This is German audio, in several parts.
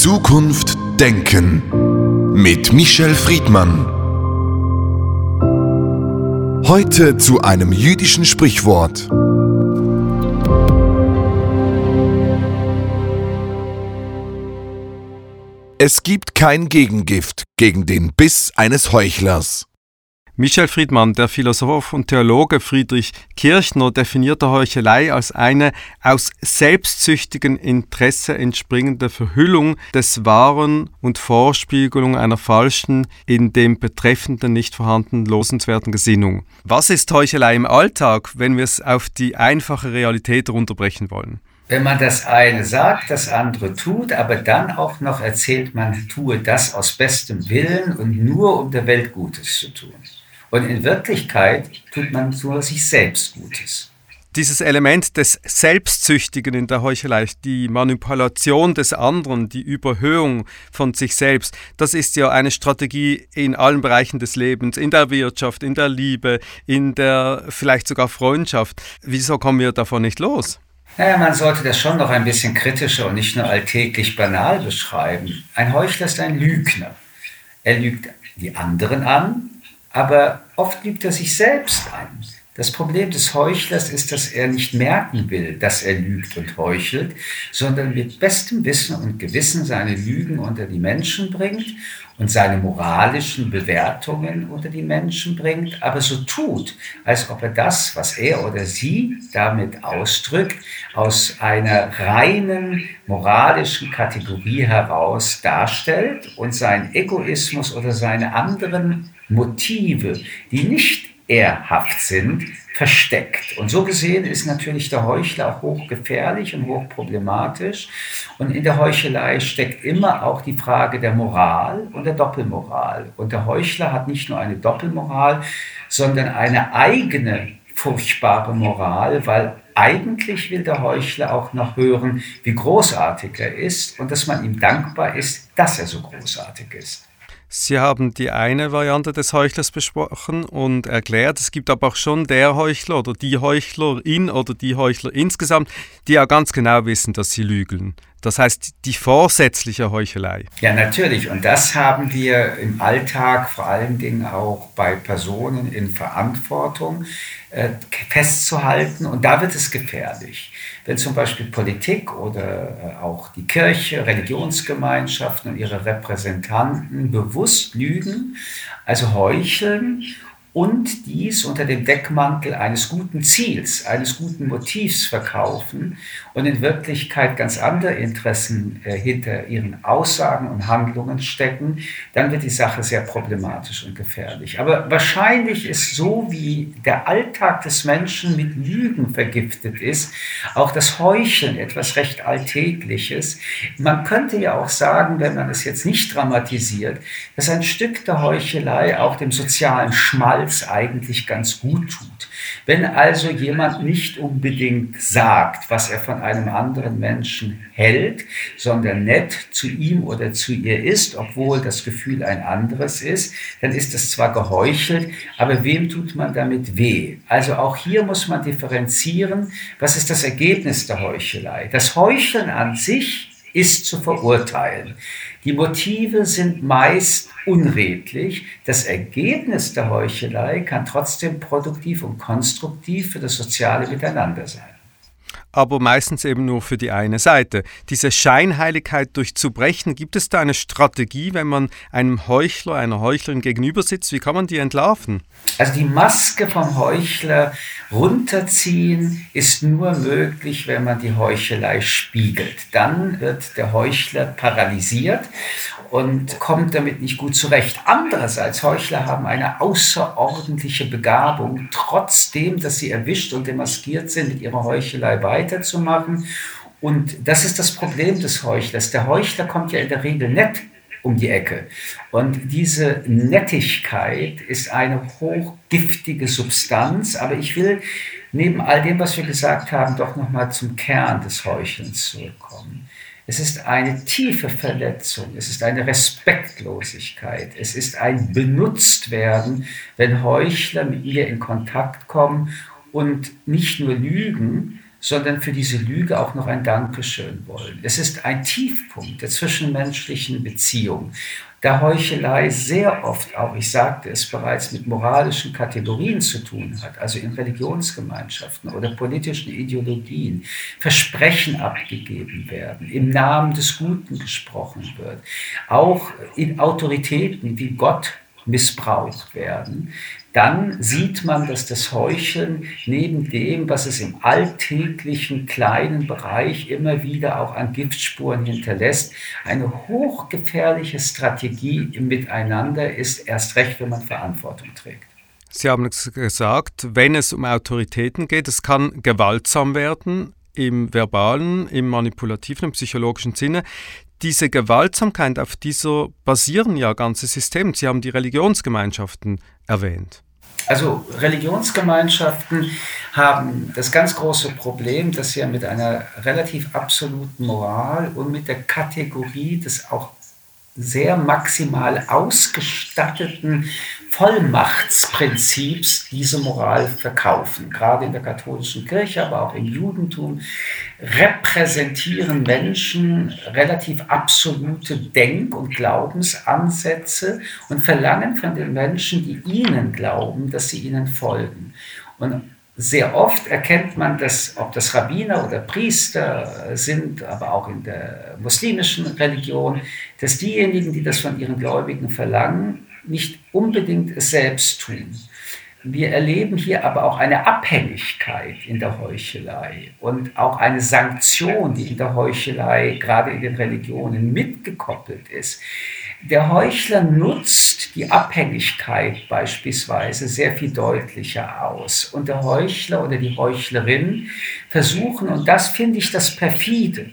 Zukunft denken mit Michel Friedmann. Heute zu einem jüdischen Sprichwort. Es gibt kein Gegengift gegen den Biss eines Heuchlers. Michel Friedmann, der Philosoph und Theologe Friedrich Kirchner, definierte Heuchelei als eine aus selbstsüchtigen Interesse entspringende Verhüllung des Wahren und Vorspiegelung einer falschen, in dem Betreffenden nicht vorhandenen losenswerten Gesinnung. Was ist Heuchelei im Alltag, wenn wir es auf die einfache Realität runterbrechen wollen? Wenn man das eine sagt, das andere tut, aber dann auch noch erzählt, man tue das aus bestem Willen und nur um der Welt Gutes zu tun. Und in Wirklichkeit tut man nur sich selbst Gutes. Dieses Element des Selbstzüchtigen in der Heuchelei, die Manipulation des anderen, die Überhöhung von sich selbst, das ist ja eine Strategie in allen Bereichen des Lebens, in der Wirtschaft, in der Liebe, in der vielleicht sogar Freundschaft. Wieso kommen wir davon nicht los? Naja, man sollte das schon noch ein bisschen kritischer und nicht nur alltäglich banal beschreiben. Ein Heuchler ist ein Lügner. Er lügt die anderen an, aber oft lügt er sich selbst an. Das Problem des Heuchlers ist, dass er nicht merken will, dass er lügt und heuchelt, sondern mit bestem Wissen und Gewissen seine Lügen unter die Menschen bringt und seine moralischen Bewertungen unter die Menschen bringt, aber so tut, als ob er das, was er oder sie damit ausdrückt, aus einer reinen moralischen Kategorie heraus darstellt und seinen Egoismus oder seine anderen Motive, die nicht ehrhaft sind, versteckt. Und so gesehen ist natürlich der Heuchler auch hochgefährlich und hochproblematisch. Und in der Heuchelei steckt immer auch die Frage der Moral und der Doppelmoral. Und der Heuchler hat nicht nur eine Doppelmoral, sondern eine eigene furchtbare Moral, weil eigentlich will der Heuchler auch noch hören, wie großartig er ist und dass man ihm dankbar ist, dass er so großartig ist. Sie haben die eine Variante des Heuchlers besprochen und erklärt, es gibt aber auch schon der Heuchler oder die Heuchlerin oder die Heuchler insgesamt, die ja ganz genau wissen, dass sie lügen. Das heißt, die vorsätzliche Heuchelei. Ja, natürlich. Und das haben wir im Alltag vor allen Dingen auch bei Personen in Verantwortung äh, festzuhalten. Und da wird es gefährlich wenn zum Beispiel Politik oder äh, auch die Kirche, Religionsgemeinschaften und ihre Repräsentanten bewusst lügen, also heucheln und dies unter dem Deckmantel eines guten Ziels, eines guten Motivs verkaufen und in Wirklichkeit ganz andere Interessen äh, hinter ihren Aussagen und Handlungen stecken, dann wird die Sache sehr problematisch und gefährlich. Aber wahrscheinlich ist so, wie der Alltag des Menschen mit Lügen vergiftet ist, auch das Heucheln etwas recht Alltägliches. Man könnte ja auch sagen, wenn man es jetzt nicht dramatisiert, dass ein Stück der Heuchelei auch dem sozialen Schmal Hals eigentlich ganz gut tut. Wenn also jemand nicht unbedingt sagt, was er von einem anderen Menschen hält, sondern nett zu ihm oder zu ihr ist, obwohl das Gefühl ein anderes ist, dann ist es zwar geheuchelt, aber wem tut man damit weh? Also auch hier muss man differenzieren, was ist das Ergebnis der Heuchelei? Das Heucheln an sich ist zu verurteilen. Die Motive sind meist unredlich. Das Ergebnis der Heuchelei kann trotzdem produktiv und konstruktiv für das soziale Miteinander sein aber meistens eben nur für die eine Seite. Diese Scheinheiligkeit durchzubrechen, gibt es da eine Strategie, wenn man einem Heuchler, einer Heuchlerin gegenüber sitzt? Wie kann man die entlarven? Also die Maske vom Heuchler runterziehen ist nur möglich, wenn man die Heuchelei spiegelt. Dann wird der Heuchler paralysiert und kommt damit nicht gut zurecht. Andererseits, Heuchler haben eine außerordentliche Begabung, trotzdem, dass sie erwischt und demaskiert sind, mit ihrer Heuchelei weiterzumachen. Und das ist das Problem des Heuchlers. Der Heuchler kommt ja in der Regel nett um die Ecke. Und diese Nettigkeit ist eine hochgiftige Substanz. Aber ich will neben all dem, was wir gesagt haben, doch nochmal zum Kern des Heuchelns zurückkommen. Es ist eine tiefe Verletzung, es ist eine Respektlosigkeit, es ist ein Benutztwerden, wenn Heuchler mit mir in Kontakt kommen und nicht nur lügen, sondern für diese Lüge auch noch ein Dankeschön wollen. Es ist ein Tiefpunkt der zwischenmenschlichen Beziehung, da Heuchelei sehr oft auch, ich sagte es bereits, mit moralischen Kategorien zu tun hat, also in Religionsgemeinschaften oder politischen Ideologien, Versprechen abgegeben werden, im Namen des Guten gesprochen wird, auch in Autoritäten wie Gott missbraucht werden, dann sieht man, dass das Heucheln neben dem, was es im alltäglichen kleinen Bereich immer wieder auch an Giftspuren hinterlässt, eine hochgefährliche Strategie im Miteinander ist, erst recht, wenn man Verantwortung trägt. Sie haben gesagt, wenn es um Autoritäten geht, es kann gewaltsam werden im verbalen, im manipulativen, im psychologischen Sinne diese Gewaltsamkeit, auf dieser basieren ja ganze Systeme. Sie haben die Religionsgemeinschaften erwähnt. Also Religionsgemeinschaften haben das ganz große Problem, dass sie mit einer relativ absoluten Moral und mit der Kategorie des auch sehr maximal ausgestatteten Vollmachtsprinzips diese Moral verkaufen. Gerade in der katholischen Kirche, aber auch im Judentum repräsentieren Menschen relativ absolute Denk- und Glaubensansätze und verlangen von den Menschen, die ihnen glauben, dass sie ihnen folgen. Und sehr oft erkennt man, dass, ob das Rabbiner oder Priester sind, aber auch in der muslimischen Religion, dass diejenigen, die das von ihren Gläubigen verlangen, nicht unbedingt es selbst tun. Wir erleben hier aber auch eine Abhängigkeit in der Heuchelei und auch eine Sanktion, die in der Heuchelei, gerade in den Religionen, mitgekoppelt ist. Der Heuchler nutzt die Abhängigkeit beispielsweise sehr viel deutlicher aus. Und der Heuchler oder die Heuchlerin versuchen, und das finde ich das perfide,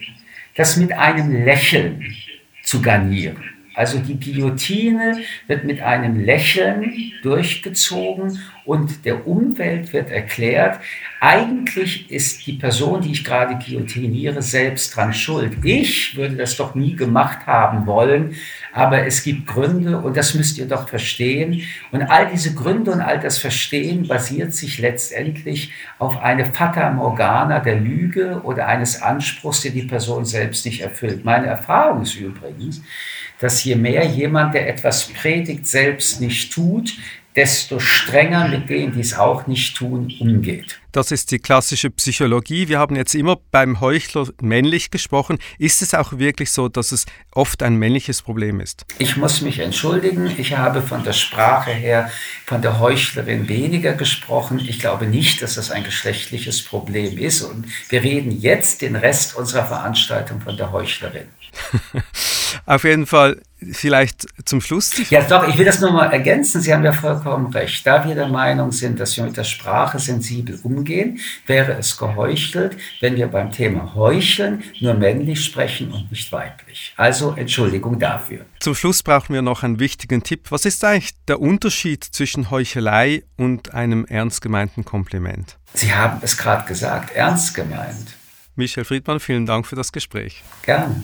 das mit einem Lächeln zu garnieren. Also die Guillotine wird mit einem Lächeln durchgezogen und der Umwelt wird erklärt, eigentlich ist die Person, die ich gerade guillotiniere, selbst dran schuld. Ich würde das doch nie gemacht haben wollen, aber es gibt Gründe und das müsst ihr doch verstehen. Und all diese Gründe und all das Verstehen basiert sich letztendlich auf eine Fata Morgana der Lüge oder eines Anspruchs, den die Person selbst nicht erfüllt. Meine Erfahrung ist übrigens, dass je mehr jemand, der etwas predigt, selbst nicht tut, desto strenger mit denen, die es auch nicht tun, umgeht. Das ist die klassische Psychologie. Wir haben jetzt immer beim Heuchler männlich gesprochen. Ist es auch wirklich so, dass es oft ein männliches Problem ist? Ich muss mich entschuldigen. Ich habe von der Sprache her von der Heuchlerin weniger gesprochen. Ich glaube nicht, dass das ein geschlechtliches Problem ist. Und wir reden jetzt den Rest unserer Veranstaltung von der Heuchlerin. Auf jeden Fall vielleicht zum Schluss. Ja, doch, ich will das nur mal ergänzen. Sie haben ja vollkommen recht. Da wir der Meinung sind, dass wir mit der Sprache sensibel umgehen, wäre es geheuchelt, wenn wir beim Thema Heucheln nur männlich sprechen und nicht weiblich. Also Entschuldigung dafür. Zum Schluss brauchen wir noch einen wichtigen Tipp. Was ist eigentlich der Unterschied zwischen Heuchelei und einem ernst gemeinten Kompliment? Sie haben es gerade gesagt, ernst gemeint. Michel Friedmann, vielen Dank für das Gespräch. Gerne.